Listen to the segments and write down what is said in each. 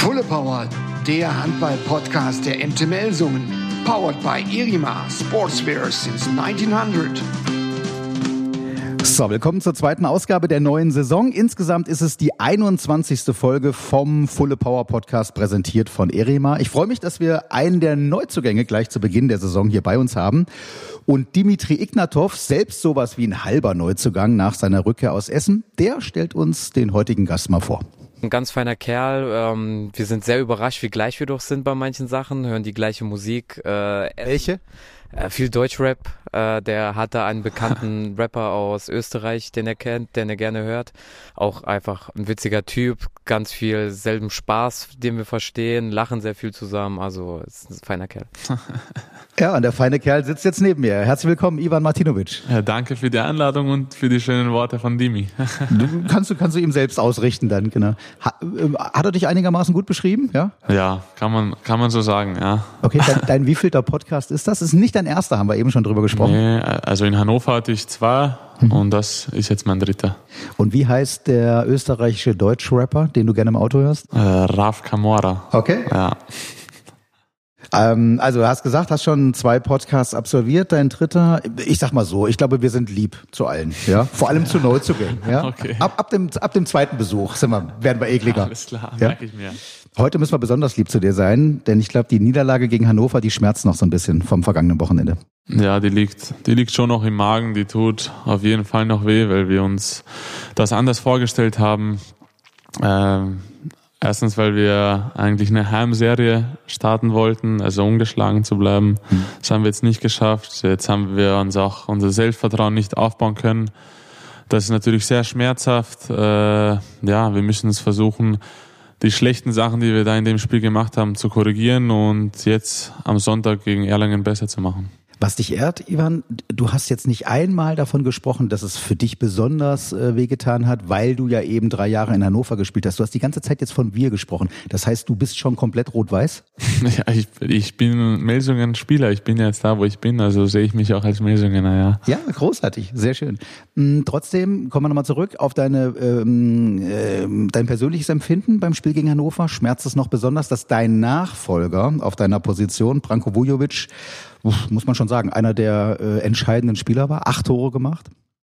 Fulle Power, der Handball-Podcast der MT Melsungen. Powered by Irima Sportswear since 1900. So, willkommen zur zweiten Ausgabe der neuen Saison. Insgesamt ist es die 21. Folge vom Fulle Power Podcast präsentiert von Erima. Ich freue mich, dass wir einen der Neuzugänge gleich zu Beginn der Saison hier bei uns haben. Und Dimitri Ignatov, selbst sowas wie ein halber Neuzugang nach seiner Rückkehr aus Essen, der stellt uns den heutigen Gast mal vor. Ein ganz feiner Kerl. Ähm, wir sind sehr überrascht, wie gleich wir doch sind bei manchen Sachen, hören die gleiche Musik. Äh, Welche? Äh, viel Deutschrap. Äh, der hatte einen bekannten Rapper aus Österreich, den er kennt, den er gerne hört. Auch einfach ein witziger Typ, ganz viel selben Spaß, den wir verstehen, lachen sehr viel zusammen. Also ist ein feiner Kerl. Ja, und der feine Kerl sitzt jetzt neben mir. Herzlich willkommen, Ivan Martinovic. Ja, danke für die Einladung und für die schönen Worte von Dimi. Du, kannst, du, kannst du ihm selbst ausrichten dann, genau. Hat, äh, hat er dich einigermaßen gut beschrieben? Ja, ja kann, man, kann man so sagen, ja. Okay, dein, dein wievielter Podcast ist das? Das ist nicht dein erster, haben wir eben schon drüber gesprochen. Nee, also in Hannover hatte ich zwei mhm. und das ist jetzt mein dritter. Und wie heißt der österreichische Deutschrapper, den du gerne im Auto hörst? Äh, Raf Camora. Okay. Ja. Ähm, also du hast gesagt, hast schon zwei Podcasts absolviert, dein dritter. Ich sag mal so, ich glaube, wir sind lieb zu allen, ja. Vor allem zu Neuzugängen, ja. Okay. Ab, ab, dem, ab dem zweiten Besuch sind wir, werden wir ekliger. Alles klar, ja? merke ich mir. Heute müssen wir besonders lieb zu dir sein, denn ich glaube, die Niederlage gegen Hannover, die schmerzt noch so ein bisschen vom vergangenen Wochenende. Ja, die liegt, die liegt schon noch im Magen, die tut auf jeden Fall noch weh, weil wir uns das anders vorgestellt haben. Ähm, Erstens, weil wir eigentlich eine Heimserie starten wollten, also ungeschlagen zu bleiben. Mhm. Das haben wir jetzt nicht geschafft. Jetzt haben wir uns auch unser Selbstvertrauen nicht aufbauen können. Das ist natürlich sehr schmerzhaft. Äh, ja, wir müssen es versuchen, die schlechten Sachen, die wir da in dem Spiel gemacht haben, zu korrigieren und jetzt am Sonntag gegen Erlangen besser zu machen. Was dich ehrt, Ivan, du hast jetzt nicht einmal davon gesprochen, dass es für dich besonders äh, wehgetan hat, weil du ja eben drei Jahre in Hannover gespielt hast. Du hast die ganze Zeit jetzt von wir gesprochen. Das heißt, du bist schon komplett rot-weiß? Ja, ich, ich bin Melsungen-Spieler. Ich bin jetzt da, wo ich bin. Also sehe ich mich auch als Melsungener, ja. Ja, großartig. Sehr schön. Hm, trotzdem kommen wir nochmal zurück auf deine, ähm, äh, dein persönliches Empfinden beim Spiel gegen Hannover. Schmerzt es noch besonders, dass dein Nachfolger auf deiner Position, Branko Vujovic, muss man schon sagen, einer der äh, entscheidenden Spieler war. Acht Tore gemacht.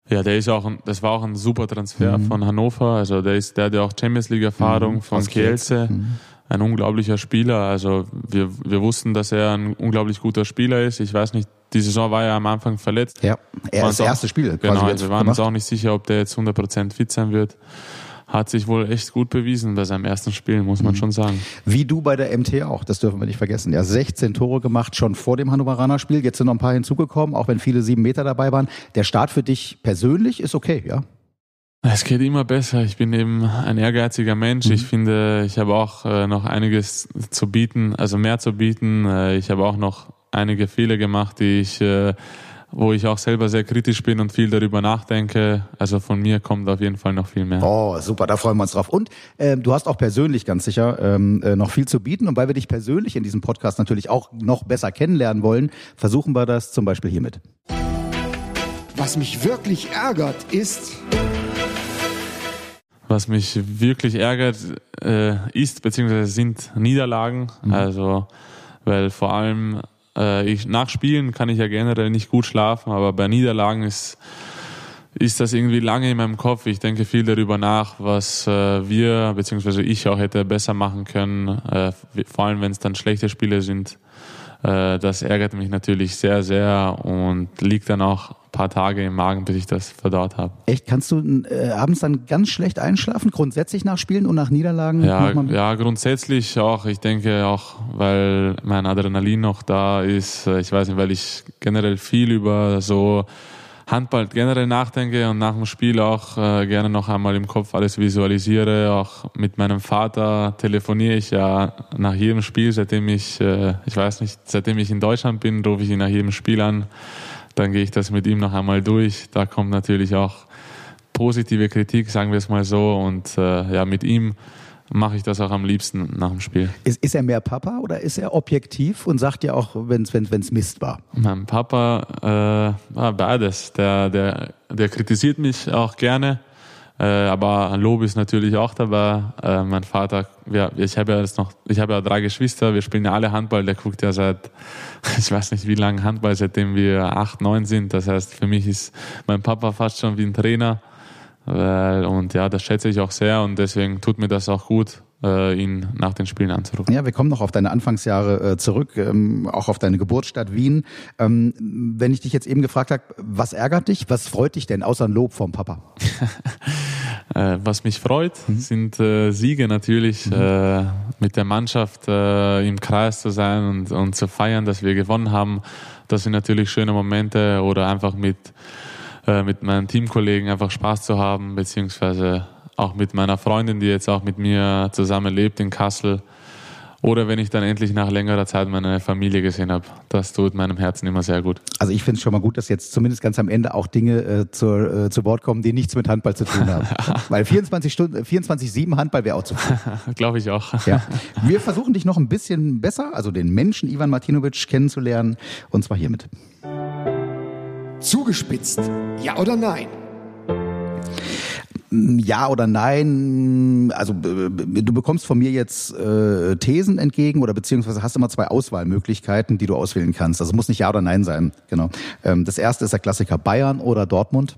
Ja, der ist auch, ein, das war auch ein super Transfer mhm. von Hannover. Also der ist, der hat ja auch Champions League Erfahrung mhm. von Kielce. Mhm. Ein unglaublicher Spieler. Also wir, wir wussten, dass er ein unglaublich guter Spieler ist. Ich weiß nicht, die Saison war ja am Anfang verletzt. Ja, er ist das erste Spiel. Genau, also wir waren uns auch nicht sicher, ob der jetzt 100% fit sein wird hat sich wohl echt gut bewiesen bei seinem ersten Spiel, muss man mhm. schon sagen. Wie du bei der MT auch, das dürfen wir nicht vergessen. Ja, 16 Tore gemacht schon vor dem Hannoveraner Spiel. Jetzt sind noch ein paar hinzugekommen, auch wenn viele sieben Meter dabei waren. Der Start für dich persönlich ist okay, ja? Es geht immer besser. Ich bin eben ein ehrgeiziger Mensch. Mhm. Ich finde, ich habe auch äh, noch einiges zu bieten, also mehr zu bieten. Äh, ich habe auch noch einige Fehler gemacht, die ich äh, wo ich auch selber sehr kritisch bin und viel darüber nachdenke. Also von mir kommt auf jeden Fall noch viel mehr. Oh, super, da freuen wir uns drauf. Und äh, du hast auch persönlich ganz sicher ähm, äh, noch viel zu bieten. Und weil wir dich persönlich in diesem Podcast natürlich auch noch besser kennenlernen wollen, versuchen wir das zum Beispiel hiermit. Was mich wirklich ärgert, ist... Was mich wirklich ärgert, äh, ist beziehungsweise sind Niederlagen. Mhm. Also weil vor allem äh, ich, nach Spielen kann ich ja generell nicht gut schlafen, aber bei Niederlagen ist, ist das irgendwie lange in meinem Kopf. Ich denke viel darüber nach, was äh, wir bzw. ich auch hätte besser machen können, äh, vor allem wenn es dann schlechte Spiele sind. Äh, das ärgert mich natürlich sehr, sehr und liegt dann auch paar Tage im Magen, bis ich das verdaut habe. Echt? Kannst du äh, abends dann ganz schlecht einschlafen, grundsätzlich nach Spielen und nach Niederlagen? Ja, ja, grundsätzlich auch. Ich denke auch, weil mein Adrenalin noch da ist. Ich weiß nicht, weil ich generell viel über so Handball generell nachdenke und nach dem Spiel auch äh, gerne noch einmal im Kopf alles visualisiere. Auch mit meinem Vater telefoniere ich ja nach jedem Spiel, seitdem ich, äh, ich weiß nicht, seitdem ich in Deutschland bin, rufe ich ihn nach jedem Spiel an dann gehe ich das mit ihm noch einmal durch. Da kommt natürlich auch positive Kritik, sagen wir es mal so. Und äh, ja, mit ihm mache ich das auch am liebsten nach dem Spiel. Ist, ist er mehr Papa oder ist er objektiv und sagt ja auch, wenn es wenn's, Mist war? Mein Papa, äh, beides. Der, der, der kritisiert mich auch gerne. Äh, aber Lob ist natürlich auch dabei. Äh, mein Vater, ja, ich habe ja jetzt noch, ich habe ja drei Geschwister, wir spielen ja alle Handball, der guckt ja seit, ich weiß nicht wie lange Handball, seitdem wir acht, neun sind. Das heißt, für mich ist mein Papa fast schon wie ein Trainer. Und ja, das schätze ich auch sehr und deswegen tut mir das auch gut, äh, ihn nach den Spielen anzurufen. Ja, wir kommen noch auf deine Anfangsjahre äh, zurück, ähm, auch auf deine Geburtsstadt Wien. Ähm, wenn ich dich jetzt eben gefragt habe, was ärgert dich, was freut dich denn außer Lob vom Papa? äh, was mich freut, mhm. sind äh, Siege natürlich, mhm. Äh, mit der Mannschaft äh, im Kreis zu sein und, und zu feiern, dass wir gewonnen haben. Das sind natürlich schöne Momente oder einfach mit mit meinen Teamkollegen einfach Spaß zu haben, beziehungsweise auch mit meiner Freundin, die jetzt auch mit mir zusammen lebt in Kassel. Oder wenn ich dann endlich nach längerer Zeit meine Familie gesehen habe. Das tut meinem Herzen immer sehr gut. Also ich finde es schon mal gut, dass jetzt zumindest ganz am Ende auch Dinge äh, zur, äh, zu Wort kommen, die nichts mit Handball zu tun haben. Weil 24 Stunden, 24-7 Handball wäre auch zu viel. Glaube ich auch. Ja. Wir versuchen dich noch ein bisschen besser, also den Menschen Ivan Martinovic kennenzulernen. Und zwar hiermit. Zugespitzt. Ja oder nein? Ja oder nein? Also du bekommst von mir jetzt äh, Thesen entgegen oder beziehungsweise hast immer zwei Auswahlmöglichkeiten, die du auswählen kannst. Also muss nicht Ja oder Nein sein. Genau. Ähm, das erste ist der Klassiker Bayern oder Dortmund.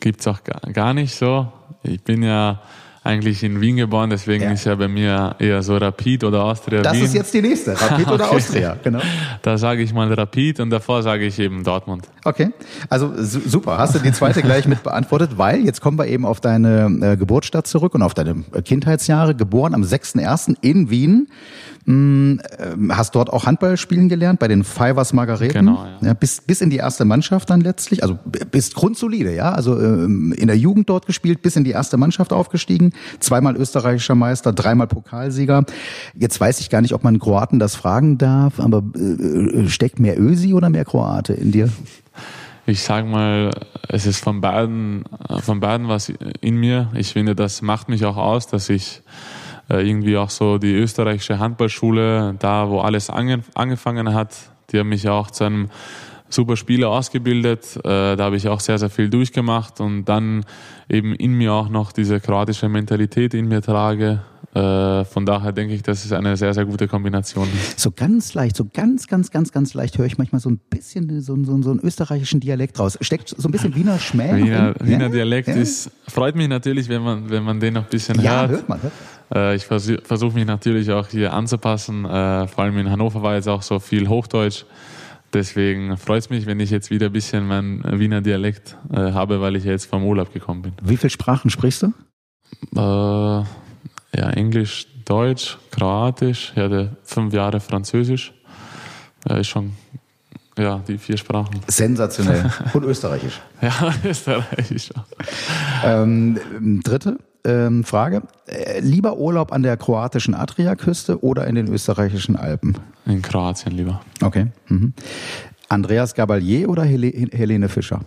Gibt's auch gar nicht so. Ich bin ja eigentlich in Wien geboren, deswegen ja. ist ja bei mir eher so Rapid oder Austria. Das Wien. ist jetzt die nächste, Rapid oder okay. Austria, genau. Da sage ich mal Rapid und davor sage ich eben Dortmund. Okay, also super, hast du die zweite gleich mit beantwortet, weil jetzt kommen wir eben auf deine äh, Geburtsstadt zurück und auf deine Kindheitsjahre, geboren am 6.1. in Wien. Hm, hast dort auch Handball spielen gelernt bei den Fivers Margareten. Genau, ja. ja. bis, bis in die erste Mannschaft dann letztlich. Also bist grundsolide, ja. Also ähm, in der Jugend dort gespielt, bis in die erste Mannschaft aufgestiegen. Zweimal österreichischer Meister, dreimal Pokalsieger. Jetzt weiß ich gar nicht, ob man Kroaten das fragen darf, aber äh, steckt mehr Ösi oder mehr Kroate in dir? Ich sag mal, es ist von beiden, von beiden was in mir. Ich finde, das macht mich auch aus, dass ich äh, irgendwie auch so die österreichische Handballschule, da wo alles angefangen hat, die haben mich auch zu einem super Spieler ausgebildet. Äh, da habe ich auch sehr, sehr viel durchgemacht und dann eben in mir auch noch diese kroatische Mentalität in mir trage. Äh, von daher denke ich, das ist eine sehr, sehr gute Kombination. So ganz leicht, so ganz, ganz, ganz, ganz leicht höre ich manchmal so ein bisschen so, so, so einen österreichischen Dialekt raus. Steckt so ein bisschen Wiener Schmäh? Wiener, Wiener ja? Dialekt ja? ist, freut mich natürlich, wenn man, wenn man den noch ein bisschen ja, hört. hört man, hört. Äh, ich versuche versuch mich natürlich auch hier anzupassen. Äh, vor allem in Hannover war jetzt auch so viel Hochdeutsch. Deswegen freut es mich, wenn ich jetzt wieder ein bisschen meinen Wiener Dialekt äh, habe, weil ich jetzt vom Urlaub gekommen bin. Wie viele Sprachen sprichst du? Äh, ja, Englisch, Deutsch, Kroatisch, ich hatte fünf Jahre Französisch. Ja, ist schon ja, die vier Sprachen. Sensationell. Und Österreichisch. ja, Österreichisch. Ähm, dritte ähm, Frage. Äh, lieber Urlaub an der kroatischen Adriaküste oder in den österreichischen Alpen? In Kroatien lieber. Okay. Mhm. Andreas Gabalier oder Hel Helene Fischer?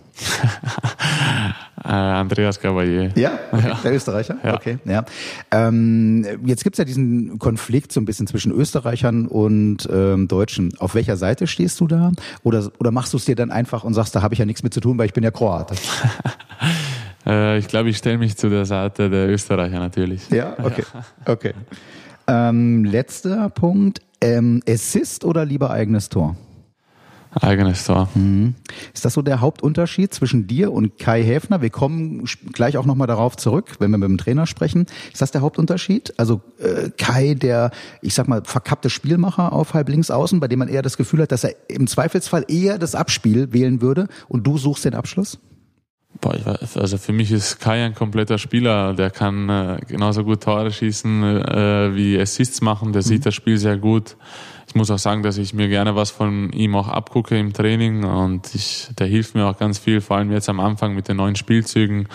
äh, Andreas Gabalier. Ja? Okay. ja? Der Österreicher? Ja. Okay, ja. Ähm, jetzt gibt's ja diesen Konflikt so ein bisschen zwischen Österreichern und ähm, Deutschen. Auf welcher Seite stehst du da? Oder, oder machst du es dir dann einfach und sagst, da habe ich ja nichts mit zu tun, weil ich bin ja Kroat? äh, ich glaube, ich stelle mich zu der Seite der Österreicher natürlich. Ja, okay. okay. Ähm, letzter Punkt. Ähm, Assist oder lieber eigenes Tor? Eigenes Tor. Mhm. Ist das so der Hauptunterschied zwischen dir und Kai Häfner? Wir kommen gleich auch nochmal darauf zurück, wenn wir mit dem Trainer sprechen. Ist das der Hauptunterschied? Also äh, Kai, der, ich sag mal, verkappte Spielmacher auf halb links außen, bei dem man eher das Gefühl hat, dass er im Zweifelsfall eher das Abspiel wählen würde und du suchst den Abschluss? Boah, weiß, also für mich ist Kai ein kompletter Spieler. Der kann äh, genauso gut Tore schießen äh, wie Assists machen. Der mhm. sieht das Spiel sehr gut ich muss auch sagen, dass ich mir gerne was von ihm auch abgucke im Training und ich, der hilft mir auch ganz viel, vor allem jetzt am Anfang mit den neuen Spielzügen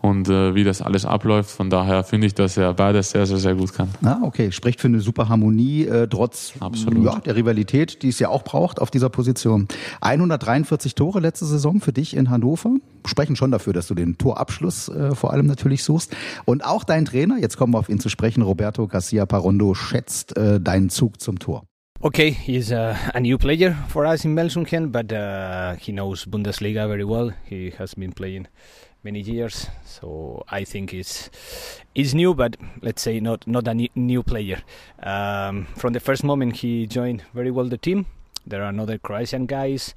und äh, wie das alles abläuft. Von daher finde ich, dass er beides sehr, sehr, sehr gut kann. Ah, okay. Spricht für eine super Harmonie, äh, trotz Absolut. Ja, der Rivalität, die es ja auch braucht auf dieser Position. 143 Tore letzte Saison für dich in Hannover. Sprechen schon dafür, dass du den Torabschluss äh, vor allem natürlich suchst. Und auch dein Trainer, jetzt kommen wir auf ihn zu sprechen, Roberto Garcia Parondo, schätzt äh, deinen Zug zum Tor. Okay, he's a, a, new player for us in Melsungen, but uh, he knows Bundesliga very well. He has been playing many years. So I think it's it's new, but let's say not not a new player. Um, from the first moment he joined very well the team. There are other Croatian guys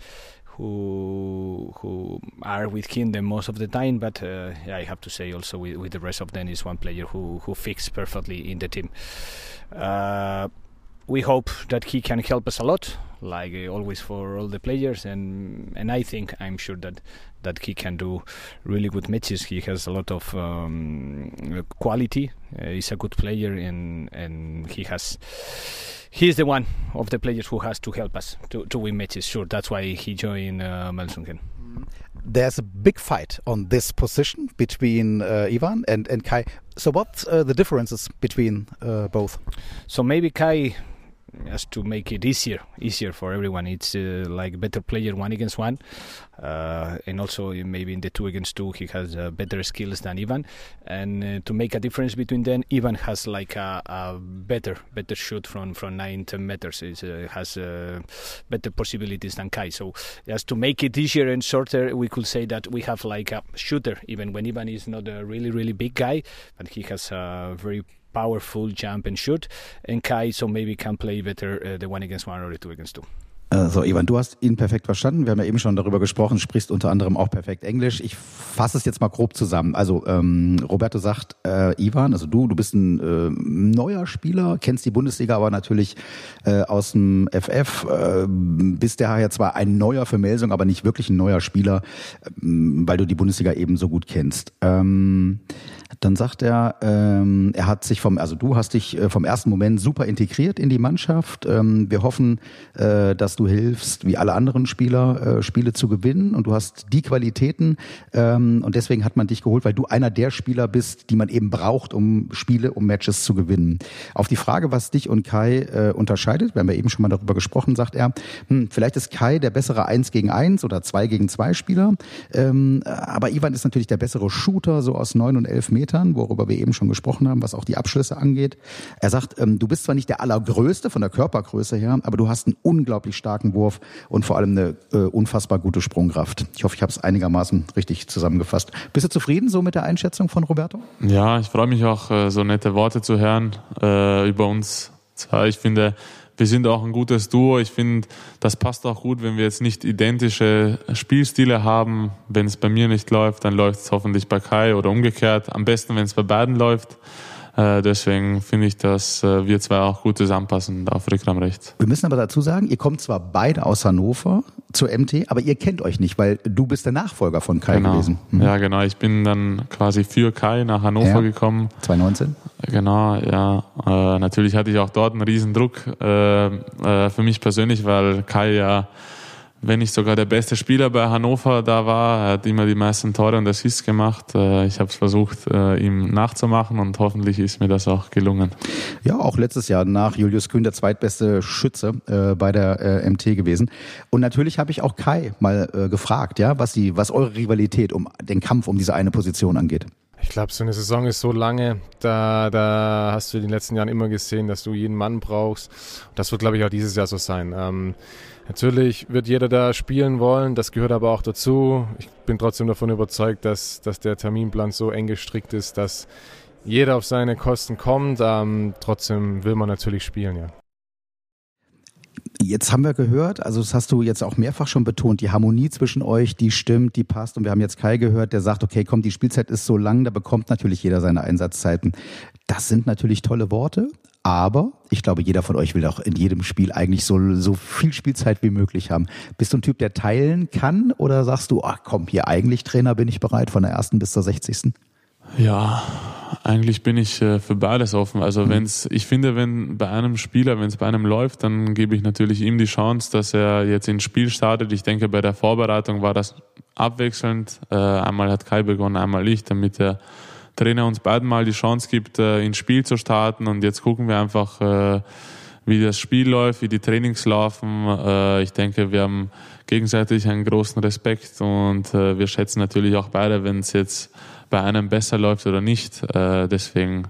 who who are with him the most of the time. But uh, I have to say also with, with, the rest of them is one player who who fits perfectly in the team. Uh, we hope that he can help us a lot, like uh, always for all the players, and and I think I'm sure that that he can do really good matches. He has a lot of um, quality. Uh, he's a good player, and and he has. He's the one of the players who has to help us to, to win matches. Sure, that's why he joined uh, Melsungen. There's a big fight on this position between uh, Ivan and, and Kai. So, what's uh, the differences between uh, both? So maybe Kai just to make it easier easier for everyone. It's uh, like better player one against one uh, and also maybe in the two against two he has uh, better skills than Ivan. And uh, to make a difference between them Ivan has like a, a better better shoot from from 9 10 meters. It uh, has uh, better possibilities than Kai. So just to make it easier and shorter we could say that we have like a shooter even when Ivan is not a really really big guy but he has a very powerful jump and shoot. And Kai so maybe can play better uh, the one against one or the two against two. So, Ivan, du hast ihn perfekt verstanden. Wir haben ja eben schon darüber gesprochen, sprichst unter anderem auch perfekt Englisch. Ich fasse es jetzt mal grob zusammen. Also ähm, Roberto sagt, äh, Ivan, also du, du bist ein äh, neuer Spieler, kennst die Bundesliga aber natürlich äh, aus dem FF, äh, bist daher zwar ein neuer für Melsung, aber nicht wirklich ein neuer Spieler, äh, weil du die Bundesliga eben so gut kennst. Ähm, dann sagt er, ähm, er hat sich vom, also du hast dich äh, vom ersten Moment super integriert in die Mannschaft. Ähm, wir hoffen, äh, dass du hilfst, wie alle anderen Spieler, äh, Spiele zu gewinnen und du hast die Qualitäten ähm, und deswegen hat man dich geholt, weil du einer der Spieler bist, die man eben braucht, um Spiele, um Matches zu gewinnen. Auf die Frage, was dich und Kai äh, unterscheidet, wir haben ja eben schon mal darüber gesprochen, sagt er, hm, vielleicht ist Kai der bessere 1 gegen 1 oder 2 gegen 2 Spieler, ähm, aber Ivan ist natürlich der bessere Shooter, so aus 9 und 11 Metern, worüber wir eben schon gesprochen haben, was auch die Abschlüsse angeht. Er sagt, ähm, du bist zwar nicht der allergrößte von der Körpergröße her, aber du hast einen unglaublich starken Wurf und vor allem eine äh, unfassbar gute Sprungkraft. Ich hoffe, ich habe es einigermaßen richtig zusammengefasst. Bist du zufrieden so mit der Einschätzung von Roberto? Ja, ich freue mich auch, äh, so nette Worte zu hören äh, über uns. Ich finde, wir sind auch ein gutes Duo. Ich finde, das passt auch gut, wenn wir jetzt nicht identische Spielstile haben. Wenn es bei mir nicht läuft, dann läuft es hoffentlich bei Kai oder umgekehrt. Am besten, wenn es bei beiden läuft. Äh, deswegen finde ich, dass äh, wir zwei auch gut zusammenpassen auf Rückraum rechts. Wir müssen aber dazu sagen, ihr kommt zwar beide aus Hannover zur MT, aber ihr kennt euch nicht, weil du bist der Nachfolger von Kai genau. gewesen. Mhm. Ja, genau. Ich bin dann quasi für Kai nach Hannover ja. gekommen. 2019? Genau, ja. Äh, natürlich hatte ich auch dort einen riesen Druck äh, für mich persönlich, weil Kai ja wenn nicht sogar der beste Spieler bei Hannover da war. Er hat immer die meisten Tore und Assists gemacht. Äh, ich habe es versucht, äh, ihm nachzumachen und hoffentlich ist mir das auch gelungen. Ja, auch letztes Jahr nach Julius Kühn der zweitbeste Schütze äh, bei der MT gewesen. Und natürlich habe ich auch Kai mal gefragt, ja, was die, was eure Rivalität um den Kampf um diese eine Position angeht. Ich glaube, so eine Saison ist so lange, da, da hast du in den letzten Jahren immer gesehen, dass du jeden Mann brauchst. Das wird, glaube ich, auch dieses Jahr so sein. Ähm, Natürlich wird jeder da spielen wollen, das gehört aber auch dazu. Ich bin trotzdem davon überzeugt, dass, dass der Terminplan so eng gestrickt ist, dass jeder auf seine Kosten kommt. Ähm, trotzdem will man natürlich spielen, ja. Jetzt haben wir gehört, also das hast du jetzt auch mehrfach schon betont, die Harmonie zwischen euch, die stimmt, die passt. Und wir haben jetzt Kai gehört, der sagt, okay, komm, die Spielzeit ist so lang, da bekommt natürlich jeder seine Einsatzzeiten. Das sind natürlich tolle Worte, aber ich glaube, jeder von euch will auch in jedem Spiel eigentlich so, so viel Spielzeit wie möglich haben. Bist du ein Typ, der teilen kann oder sagst du, ach komm, hier eigentlich Trainer bin ich bereit von der ersten bis zur 60. Ja, eigentlich bin ich äh, für beides offen. Also mhm. wenn's, ich finde, wenn bei einem Spieler, wenn es bei einem läuft, dann gebe ich natürlich ihm die Chance, dass er jetzt ins Spiel startet. Ich denke, bei der Vorbereitung war das abwechselnd. Äh, einmal hat Kai begonnen, einmal ich, damit er Trainer uns beiden mal die Chance gibt, äh, ins Spiel zu starten. Und jetzt gucken wir einfach, äh, wie das Spiel läuft, wie die Trainings laufen. Äh, ich denke, wir haben gegenseitig einen großen Respekt und wir schätzen natürlich auch beide, wenn es jetzt bei einem besser läuft oder nicht. Deswegen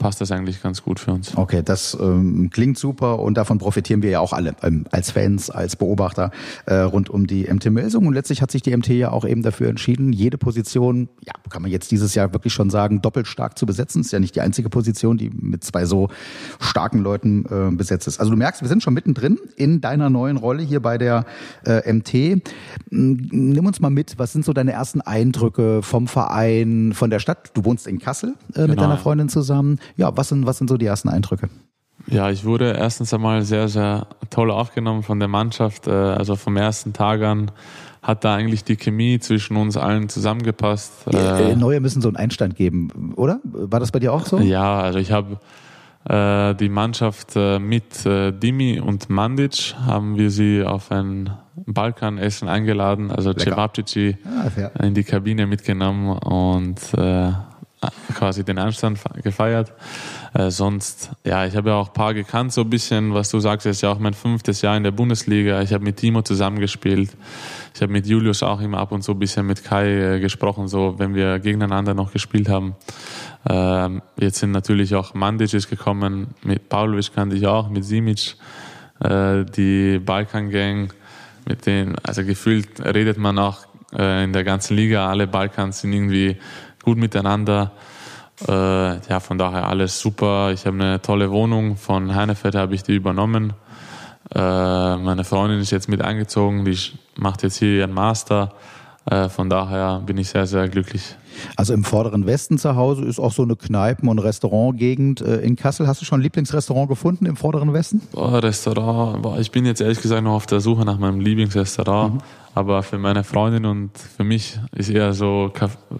passt das eigentlich ganz gut für uns. Okay, das ähm, klingt super und davon profitieren wir ja auch alle ähm, als Fans, als Beobachter äh, rund um die MT Melsung. Und letztlich hat sich die MT ja auch eben dafür entschieden, jede Position, ja, kann man jetzt dieses Jahr wirklich schon sagen, doppelt stark zu besetzen. Ist ja nicht die einzige Position, die mit zwei so starken Leuten äh, besetzt ist. Also du merkst, wir sind schon mittendrin in deiner neuen Rolle hier bei der äh, MT. Nimm uns mal mit, was sind so deine ersten Eindrücke vom Verein, von der Stadt? Du wohnst in Kassel äh, mit Genau. deiner Freundin zusammen. Ja, was sind, was sind so die ersten Eindrücke? Ja, ich wurde erstens einmal sehr, sehr toll aufgenommen von der Mannschaft. Äh, Also vom ersten Tag an hat da eigentlich die Chemie zwischen uns allen zusammengepasst. Äh, Äh, Neue müssen so einen Einstand geben, oder? War das bei dir auch so? Ja, also ich habe äh, die Mannschaft äh, mit äh, Dimi und Mandic haben wir sie auf ein Balkanessen eingeladen, also. Cevapcici Ah, in die Kabine mitgenommen und äh, quasi den Anstand fe- gefeiert. Äh, sonst, ja, ich habe ja auch ein paar gekannt, so ein bisschen, was du sagst, ist ja auch mein fünftes Jahr in der Bundesliga. Ich habe mit Timo zusammengespielt. Ich habe mit Julius auch immer ab und zu ein bisschen mit Kai äh, gesprochen, so wenn wir gegeneinander noch gespielt haben. Ähm, jetzt sind natürlich auch Mandic gekommen, mit Pavlovic kannte ich auch, mit Simic, äh, die Balkan-Gang, mit denen, also gefühlt redet man auch äh, in der ganzen Liga, alle Balkans sind irgendwie gut miteinander. Äh, ja, von daher alles super. Ich habe eine tolle Wohnung von Heinefeld, habe ich die übernommen. Äh, meine Freundin ist jetzt mit eingezogen, die macht jetzt hier ihren Master. Äh, von daher bin ich sehr, sehr glücklich. Also im vorderen Westen zu Hause ist auch so eine Kneipen- und Restaurantgegend äh, in Kassel. Hast du schon ein Lieblingsrestaurant gefunden im vorderen Westen? Boah, Restaurant, boah, ich bin jetzt ehrlich gesagt noch auf der Suche nach meinem Lieblingsrestaurant. Aber für meine Freundin und für mich ist eher so,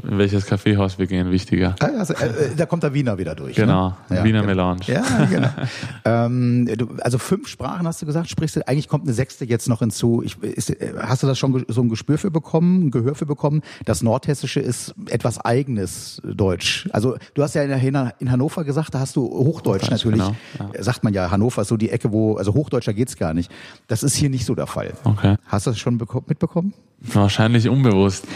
in welches Kaffeehaus wir gehen, wichtiger. Ah, Also, äh, äh, da kommt der Wiener wieder durch. Genau, ne? Ja, Wiener genau. Melange. Ja, genau. ähm, du, also fünf Sprachen hast du gesagt, sprichst du, eigentlich kommt eine sechste jetzt noch hinzu. Ich, ist, äh, hast du das schon so ein Gespür für bekommen, ein Gehör für bekommen? Das Nordhessische ist etwas eigenes Deutsch. Also du hast ja in, Hannover gesagt, da hast du Hochdeutsch, Hochdeutsch, natürlich. genau, Sagt man ja, Hannover ist so die Ecke, wo, also Hochdeutscher geht's gar nicht. Das ist hier nicht so der Fall. Okay. Hast du das schon beko- mitbekommen? Wahrscheinlich unbewusst.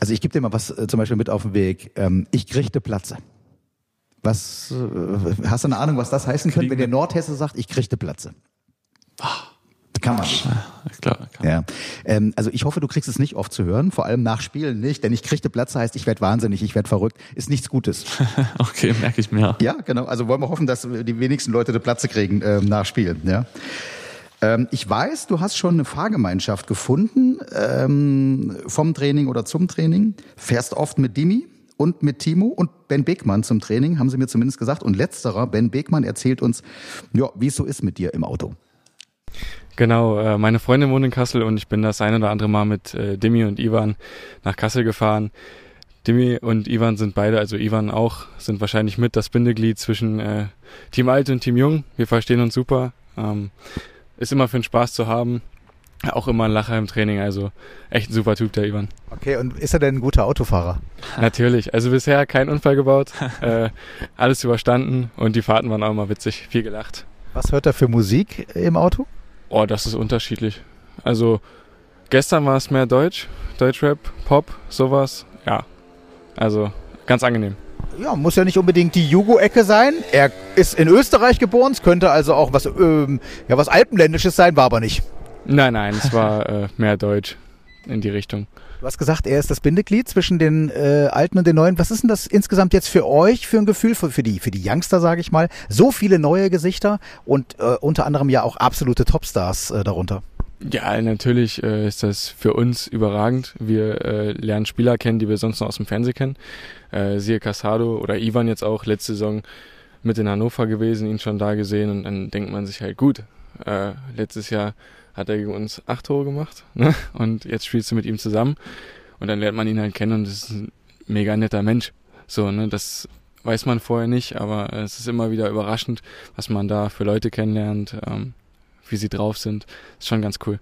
Also ich gebe dir mal was äh, zum Beispiel mit auf den Weg. Ähm, ich kriegte Platze. Was äh, hast du eine Ahnung, was das heißen könnte, wenn der Nordhesse sagt, ich kriegte Platze? Kann man nicht. Klar, kann. Ja. Ähm, also ich hoffe, du kriegst es nicht oft zu hören, vor allem nach Spielen nicht, denn ich kriegte Platze heißt, ich werde wahnsinnig, ich werde verrückt, ist nichts Gutes. Okay, merke ich mir. Ja, genau. Also wollen wir hoffen, dass die wenigsten Leute eine Platze kriegen ähm, nach Spielen. Ja. Ähm, ich weiß, du hast schon eine Fahrgemeinschaft gefunden ähm, vom Training oder zum Training. Fährst oft mit Dimi und mit Timo und Ben Beckmann zum Training, haben sie mir zumindest gesagt. Und letzterer, Ben Beckmann, erzählt uns, ja, wie es so ist mit dir im Auto. Genau, äh, meine Freundin wohnt in Kassel und ich bin das ein oder andere Mal mit äh, Dimi und Ivan nach Kassel gefahren. Dimi und Ivan sind beide, also Ivan auch, sind wahrscheinlich mit das Bindeglied zwischen äh, Team Alt und Team Jung. Wir verstehen uns super. Ähm, ist immer für den Spaß zu haben. Auch immer ein Lacher im Training, also echt ein super Typ, der Ivan. Okay, und ist er denn ein guter Autofahrer? Natürlich, also bisher kein Unfall gebaut, äh, alles überstanden und die Fahrten waren auch immer witzig, viel gelacht. Was hört er für Musik im Auto? Oh, das ist unterschiedlich. Also gestern war es mehr Deutsch, Deutschrap, Pop, sowas. Ja, also ganz angenehm. Ja, muss ja nicht unbedingt die Jugo-Ecke sein. Er ist in Österreich geboren, es könnte also auch was, ähm, ja, was Alpenländisches sein, war aber nicht. Nein, nein, es war äh, mehr Deutsch in die Richtung. Du hast gesagt, er ist das Bindeglied zwischen den äh, Alten und den Neuen. Was ist denn das insgesamt jetzt für euch für ein Gefühl, für, für die, für die Youngster, sage ich mal? So viele neue Gesichter und äh, unter anderem ja auch absolute Topstars äh, darunter. Ja, natürlich äh, ist das für uns überragend. Wir äh, lernen Spieler kennen, die wir sonst noch aus dem Fernsehen kennen. Äh, siehe Casado oder Ivan jetzt auch letzte Saison mit in Hannover gewesen, ihn schon da gesehen und dann denkt man sich halt gut. Äh, letztes Jahr hat er gegen uns acht Tore gemacht ne? und jetzt spielst du mit ihm zusammen und dann lernt man ihn halt kennen und es ist ein mega netter Mensch. So, ne, das weiß man vorher nicht, aber es ist immer wieder überraschend, was man da für Leute kennenlernt, ähm, wie sie drauf sind. Ist schon ganz cool.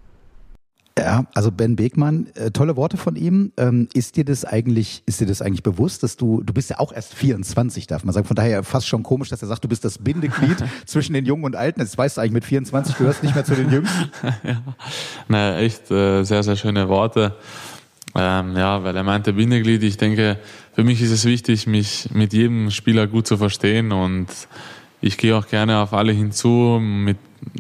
Ja, also Ben Beekmann, äh, tolle Worte von ihm. Ähm, ist dir das eigentlich, ist dir das eigentlich bewusst, dass du, du bist ja auch erst 24, darf man sagen. Von daher fast schon komisch, dass er sagt, du bist das Bindeglied zwischen den Jungen und Alten. Jetzt weißt du eigentlich mit 24, du gehörst nicht mehr zu den Jüngsten. ja. Na, echt äh, sehr, sehr schöne Worte. Ähm, ja, weil er meinte Bindeglied. Ich denke, für mich ist es wichtig, mich mit jedem Spieler gut zu verstehen und ich gehe auch gerne auf alle hinzu, mit,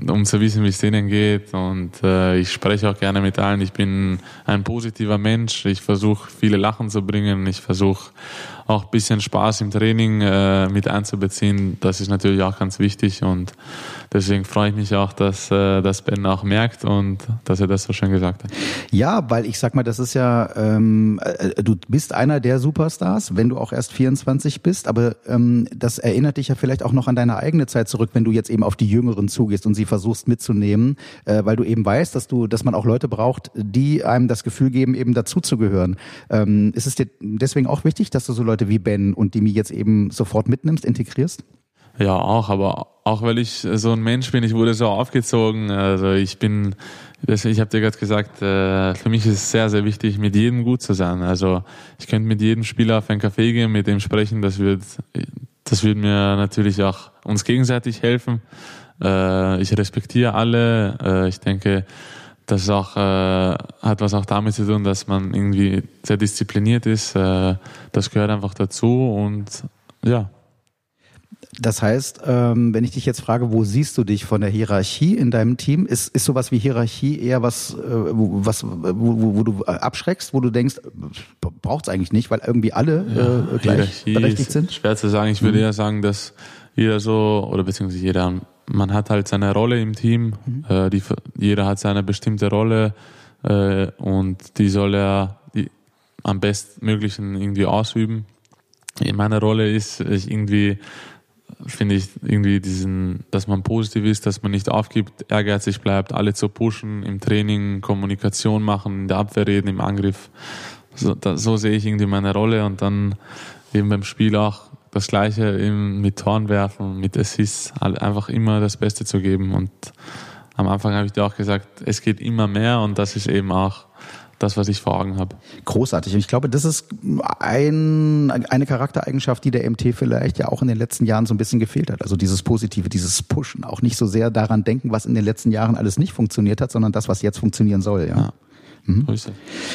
um zu wissen, wie es denen geht. Und äh, ich spreche auch gerne mit allen. Ich bin ein positiver Mensch. Ich versuche, viele Lachen zu bringen. Ich versuche auch ein bisschen Spaß im Training äh, mit einzubeziehen. Das ist natürlich auch ganz wichtig. Und deswegen freue ich mich auch, dass äh, das Ben auch merkt und dass er das so schön gesagt hat. Ja, weil ich sag mal, das ist ja, ähm, äh, du bist einer der Superstars, wenn du auch erst 24 bist, aber ähm, das erinnert dich ja vielleicht auch noch an deine eigene Zeit zurück, wenn du jetzt eben auf die Jüngeren zugehst und sie versuchst mitzunehmen, äh, weil du eben weißt, dass du, dass man auch Leute braucht, die einem das Gefühl geben, eben dazuzugehören. Ähm, ist es dir deswegen auch wichtig, dass du so Leute wie Ben und Dimi jetzt eben sofort mitnimmst, integrierst? Ja, auch, aber auch weil ich so ein Mensch bin, ich wurde so aufgezogen. Also ich bin, ich habe dir gerade gesagt, äh, für mich ist es sehr, sehr wichtig, mit jedem gut zu sein. Also ich könnte mit jedem Spieler auf einen Café gehen, mit dem sprechen, das wird, das wird mir natürlich auch uns gegenseitig helfen. Äh, ich respektiere alle. Äh, ich denke, das auch, hat was auch damit zu tun, dass man irgendwie sehr diszipliniert ist. das gehört einfach dazu und ja, das heißt, ähm, wenn ich dich jetzt frage, wo siehst du dich von der Hierarchie in deinem Team? Ist, ist sowas wie Hierarchie eher was, äh, was wo, wo, du abschreckst, wo du denkst, braucht es eigentlich nicht, weil irgendwie alle äh, gleich berechtigt sind? Schwer zu sagen. Ich würde mhm. eher sagen, dass jeder so, oder beziehungsweise jeder, man hat halt seine Rolle im Team. Mhm. Äh, die, jeder hat seine bestimmte Rolle äh, und die soll er die, am bestmöglichen irgendwie ausüben. Meine Rolle ist irgendwie finde ich irgendwie diesen, dass man positiv ist, dass man nicht aufgibt, ehrgeizig bleibt, alle zu pushen, im Training Kommunikation machen, in der Abwehr reden, im Angriff. So, da, so sehe ich irgendwie meine Rolle und dann eben beim Spiel auch das Gleiche mit Toren werfen, mit Assists, einfach immer das Beste zu geben und am Anfang habe ich dir auch gesagt, es geht immer mehr und das ist eben auch das, was ich vor Augen habe. Großartig. Und ich glaube, das ist ein, eine Charaktereigenschaft, die der MT vielleicht ja auch in den letzten Jahren so ein bisschen gefehlt hat. Also dieses Positive, dieses Pushen. Auch nicht so sehr daran denken, was in den letzten Jahren alles nicht funktioniert hat, sondern das, was jetzt funktionieren soll. Ja. ja. Mhm.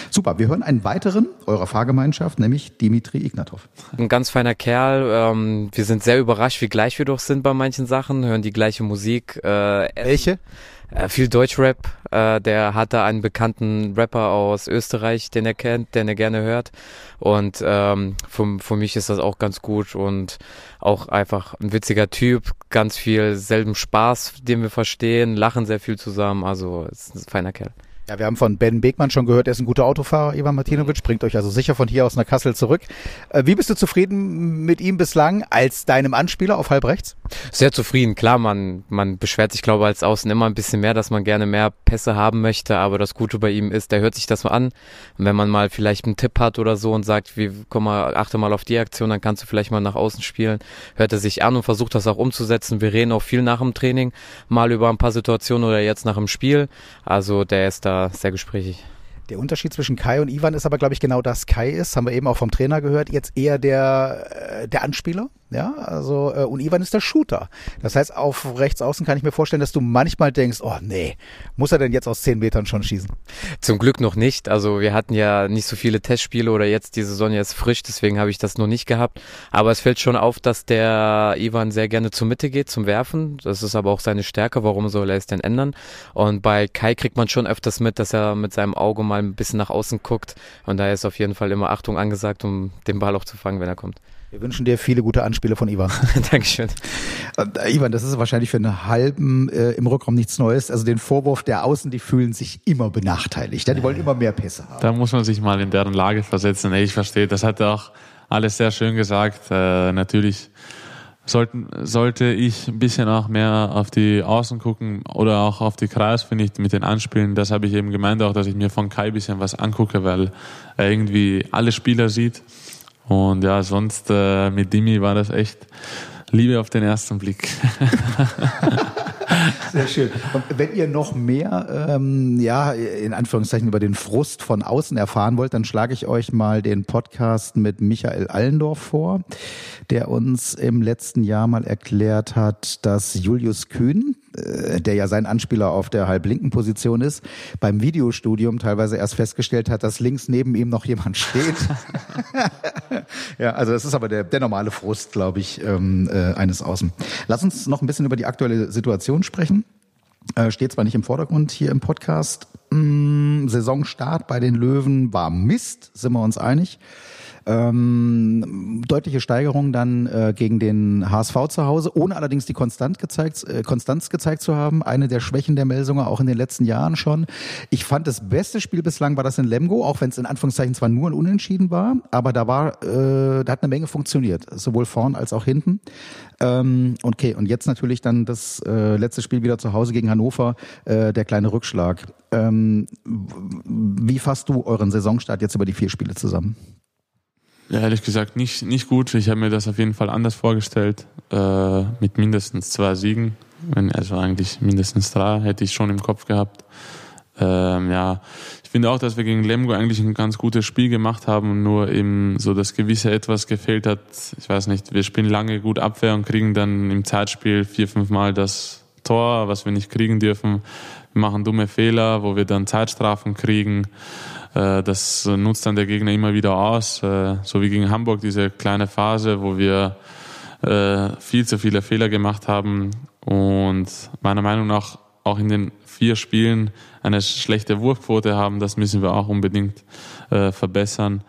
Super, wir hören einen weiteren eurer Fahrgemeinschaft, nämlich Dimitri Ignatov. Ein ganz feiner Kerl. Ähm, wir sind sehr überrascht, wie gleich wir doch sind bei manchen Sachen, hören die gleiche Musik. Äh, Welche? Äh, viel Deutschrap. Äh, der hat da einen bekannten Rapper aus Österreich, den er kennt, den er gerne hört. Und ähm, für, für mich ist das auch ganz gut und auch einfach ein witziger Typ. Ganz viel selben Spaß, den wir verstehen, lachen sehr viel zusammen. Also ist ein feiner Kerl. Ja, wir haben von Ben Beckmann schon gehört, er ist ein guter Autofahrer, Ivan Martinovic, bringt euch also sicher von hier aus nach Kassel zurück. Äh, wie bist du zufrieden mit ihm bislang als deinem Anspieler auf halb rechts? Sehr zufrieden, klar, man, man beschwert sich, glaube ich, als Außen immer ein bisschen mehr, dass man gerne mehr Pässe haben möchte, aber das Gute bei ihm ist, der hört sich das mal an. Und wenn man mal vielleicht einen Tipp hat oder so und sagt, wie, komm mal, achte mal auf die Aktion, dann kannst du vielleicht mal nach außen spielen, hört er sich an und versucht das auch umzusetzen. Wir reden auch viel nach dem Training, mal über ein paar Situationen oder jetzt nach dem Spiel. Also der ist da sehr gesprächig. Der Unterschied zwischen Kai und Ivan ist aber, glaube ich, genau das. Kai ist, haben wir eben auch vom Trainer gehört, jetzt eher der, äh, der Anspieler. Ja, also äh, und Ivan ist der Shooter. Das heißt, auf rechts außen kann ich mir vorstellen, dass du manchmal denkst, oh nee, muss er denn jetzt aus zehn Metern schon schießen? Zum Glück noch nicht. Also wir hatten ja nicht so viele Testspiele oder jetzt die Saison jetzt frisch, deswegen habe ich das noch nicht gehabt. Aber es fällt schon auf, dass der Ivan sehr gerne zur Mitte geht zum Werfen. Das ist aber auch seine Stärke. Warum soll er es denn ändern? Und bei Kai kriegt man schon öfters mit, dass er mit seinem Auge mal ein bisschen nach außen guckt. Und da ist auf jeden Fall immer Achtung angesagt, um den Ball auch zu fangen, wenn er kommt. Wir wünschen dir viele gute Anspiele von Ivan. Dankeschön. Äh, Ivan, das ist wahrscheinlich für einen halben äh, im Rückraum nichts Neues. Also den Vorwurf der Außen, die fühlen sich immer benachteiligt. Ja? Die wollen immer mehr Pässe haben. Da muss man sich mal in deren Lage versetzen. Ich verstehe, das hat er auch alles sehr schön gesagt. Äh, natürlich sollten, sollte ich ein bisschen auch mehr auf die Außen gucken oder auch auf die Kreis, finde ich, mit den Anspielen. Das habe ich eben gemeint auch, dass ich mir von Kai ein bisschen was angucke, weil er irgendwie alle Spieler sieht und ja, sonst äh, mit Dimi war das echt Liebe auf den ersten Blick. Sehr schön. Und wenn ihr noch mehr, ähm, ja, in Anführungszeichen über den Frust von außen erfahren wollt, dann schlage ich euch mal den Podcast mit Michael Allendorf vor, der uns im letzten Jahr mal erklärt hat, dass Julius Kühn, der ja sein Anspieler auf der halblinken Position ist, beim Videostudium teilweise erst festgestellt hat, dass links neben ihm noch jemand steht. ja, also das ist aber der, der normale Frust, glaube ich, ähm, äh, eines Außen. Lass uns noch ein bisschen über die aktuelle Situation sprechen. Äh, steht zwar nicht im Vordergrund hier im Podcast. Mm, Saisonstart bei den Löwen war Mist, sind wir uns einig. Ähm, deutliche Steigerung dann äh, gegen den HSV zu Hause, ohne allerdings die Konstant gezeigt, äh, Konstanz gezeigt zu haben. Eine der Schwächen der Melsunger auch in den letzten Jahren schon. Ich fand das beste Spiel bislang war das in Lemgo, auch wenn es in Anführungszeichen zwar nur ein Unentschieden war, aber da war, äh, da hat eine Menge funktioniert, sowohl vorn als auch hinten. Ähm, okay, und jetzt natürlich dann das äh, letzte Spiel wieder zu Hause gegen Hannover, äh, der kleine Rückschlag. Ähm, wie fasst du euren Saisonstart jetzt über die vier Spiele zusammen? Ja, ehrlich gesagt nicht, nicht gut. Ich habe mir das auf jeden Fall anders vorgestellt. Äh, mit mindestens zwei Siegen. Also eigentlich mindestens drei hätte ich schon im Kopf gehabt. Ähm, ja, finde auch, dass wir gegen Lemgo eigentlich ein ganz gutes Spiel gemacht haben, nur eben so das gewisse etwas gefehlt hat. Ich weiß nicht, wir spielen lange gut Abwehr und kriegen dann im Zeitspiel vier, fünf Mal das Tor, was wir nicht kriegen dürfen. Wir machen dumme Fehler, wo wir dann Zeitstrafen kriegen. Äh, das nutzt dann der Gegner immer wieder aus, äh, so wie gegen Hamburg diese kleine Phase, wo wir äh, viel zu viele Fehler gemacht haben und meiner Meinung nach auch in den vier Spielen eine schlechte Wurfquote haben. Das müssen wir auch unbedingt verbessern.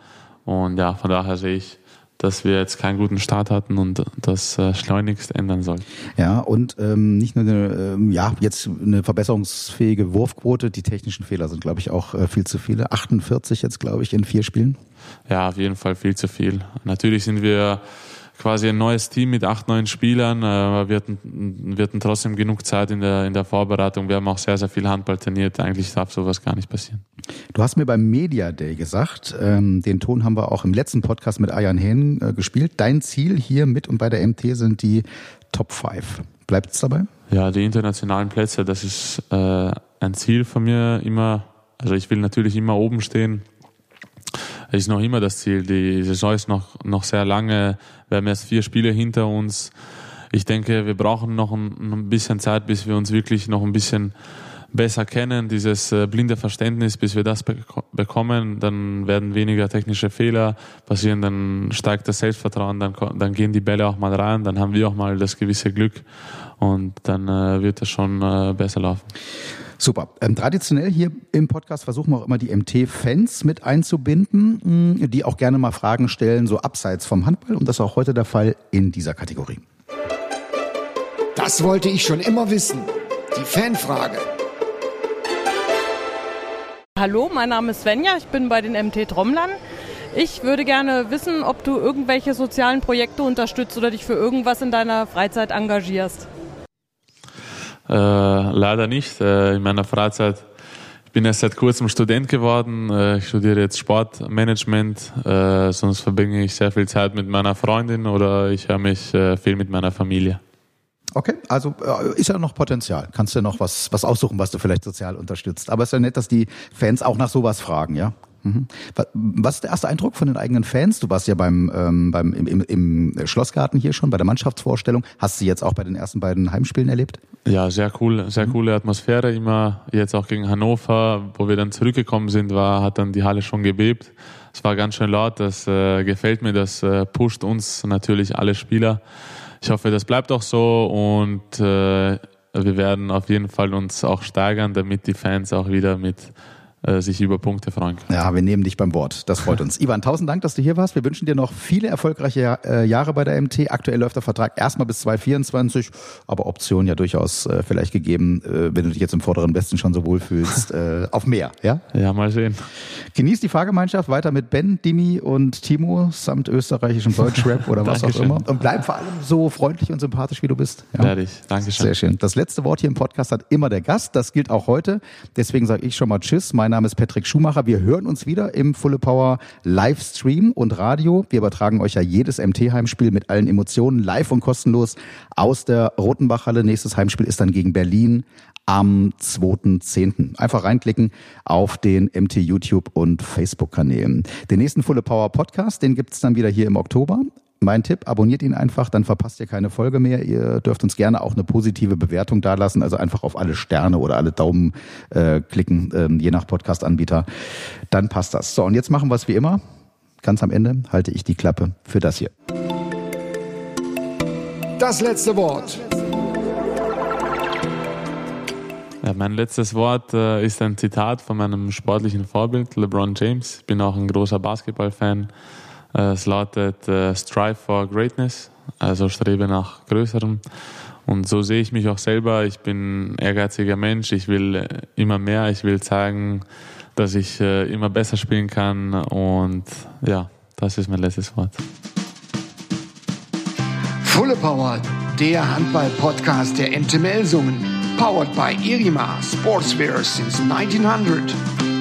Und ja, von daher sehe ich dass wir jetzt keinen guten Start hatten und das äh, schleunigst ändern soll. Ja, und ähm, nicht nur eine, ähm, ja, jetzt eine verbesserungsfähige Wurfquote, die technischen Fehler sind, glaube ich, auch äh, viel zu viele. 48 jetzt, glaube ich, in vier Spielen. Ja, auf jeden Fall viel zu viel. Natürlich sind wir quasi ein neues Team mit acht, neun Spielern. Äh, wir, hatten, wir hatten trotzdem genug Zeit in der, in der Vorbereitung. Wir haben auch sehr, sehr viel Handball trainiert. Eigentlich darf sowas gar nicht passieren. Du hast mir beim Media Day gesagt, ähm, den Ton haben wir auch im letzten Podcast mit Ayan Hen äh, gespielt. Dein Ziel hier mit und bei der MT sind die Top 5. Bleibt es dabei? Ja, die internationalen Plätze, das ist äh, ein Ziel von mir immer. Also ich will natürlich immer oben stehen ist noch immer das Ziel. Die Saison ist noch, noch sehr lange. Wir haben erst vier Spiele hinter uns. Ich denke, wir brauchen noch ein, ein bisschen Zeit, bis wir uns wirklich noch ein bisschen besser kennen, dieses äh, blinde Verständnis, bis wir das be bekommen, dann werden weniger technische Fehler passieren, dann steigt das Selbstvertrauen, dann, dann gehen die Bälle auch mal rein, dann haben wir auch mal das gewisse Glück und dann äh, wird es schon äh, besser laufen. Super. Ähm, traditionell hier im Podcast versuchen wir auch immer die MT-Fans mit einzubinden, mh, die auch gerne mal Fragen stellen, so abseits vom Handball. Und das ist auch heute der Fall in dieser Kategorie. Das wollte ich schon immer wissen. Die Fanfrage. Hallo, mein Name ist Svenja, ich bin bei den MT Trommlern. Ich würde gerne wissen, ob du irgendwelche sozialen Projekte unterstützt oder dich für irgendwas in deiner Freizeit engagierst. Äh, leider nicht. Äh, in meiner Freizeit, ich bin erst seit kurzem Student geworden. Äh, ich studiere jetzt Sportmanagement. Äh, sonst verbringe ich sehr viel Zeit mit meiner Freundin oder ich höre mich äh, viel mit meiner Familie. Okay, also äh, ist ja noch Potenzial. Kannst du ja noch was, was aussuchen, was du vielleicht sozial unterstützt. Aber es ist ja nett, dass die Fans auch nach sowas fragen, ja? Mhm. Was ist der erste Eindruck von den eigenen Fans? Du warst ja beim, ähm, beim im, im, im Schlossgarten hier schon bei der Mannschaftsvorstellung. Hast du jetzt auch bei den ersten beiden Heimspielen erlebt? Ja, sehr cool, sehr mhm. coole Atmosphäre immer. Jetzt auch gegen Hannover, wo wir dann zurückgekommen sind, war hat dann die Halle schon gebebt. Es war ganz schön laut. Das äh, gefällt mir. Das äh, pusht uns natürlich alle Spieler. Ich hoffe, das bleibt auch so und äh, wir werden auf jeden Fall uns auch steigern, damit die Fans auch wieder mit äh, sich über Punkte können. Ja, wir nehmen dich beim Wort. Das freut uns. Ivan, tausend Dank, dass du hier warst. Wir wünschen dir noch viele erfolgreiche äh, Jahre bei der MT. Aktuell läuft der Vertrag erstmal bis 2024, aber Option ja durchaus äh, vielleicht gegeben, wenn du dich jetzt im vorderen Westen schon so wohlfühlst, auf mehr. Ja? ja, mal sehen. Genieß die Fahrgemeinschaft weiter mit Ben, Dimi und Timo samt österreichischem Deutschrap oder was auch immer. Und bleib vor allem so freundlich und sympathisch, wie du bist. Ja? Werde ich. Dankeschön. Sehr schön. Das letzte Wort hier im Podcast hat immer der Gast. Das gilt auch heute. Deswegen sage ich schon mal Tschüss. Mein Name ist Patrick Schumacher. Wir hören uns wieder im Fulle Power Livestream und Radio. Wir übertragen euch ja jedes MT-Heimspiel mit allen Emotionen live und kostenlos aus der Rotenbachhalle. Nächstes Heimspiel ist dann gegen Berlin am 2.10. Einfach reinklicken auf den MT YouTube und Facebook-Kanälen. Den nächsten Fulle Power Podcast, den gibt's dann wieder hier im Oktober Mein Tipp, abonniert ihn einfach, dann verpasst ihr keine Folge mehr. Ihr dürft uns gerne auch eine positive Bewertung dalassen, also einfach auf alle Sterne oder alle Daumen äh, klicken, äh, je nach Podcast-Anbieter. Dann passt das. So, und jetzt machen wir es wie immer. Ganz am Ende halte ich die Klappe für das hier. Das letzte Wort. Ja, mein letztes Wort äh, ist ein Zitat von meinem sportlichen Vorbild, LeBron James. Ich bin auch ein großer Basketballfan. Äh, es lautet äh, Strive for Greatness, also strebe nach Größerem. Und so sehe ich mich auch selber. Ich bin ein ehrgeiziger Mensch. Ich will äh, immer mehr. Ich will zeigen, dass ich äh, immer besser spielen kann. Und ja, das ist mein letztes Wort. Fulle Power, der Handball-Podcast der MTML-Summen. Powered by Irima Sportswear since 1900.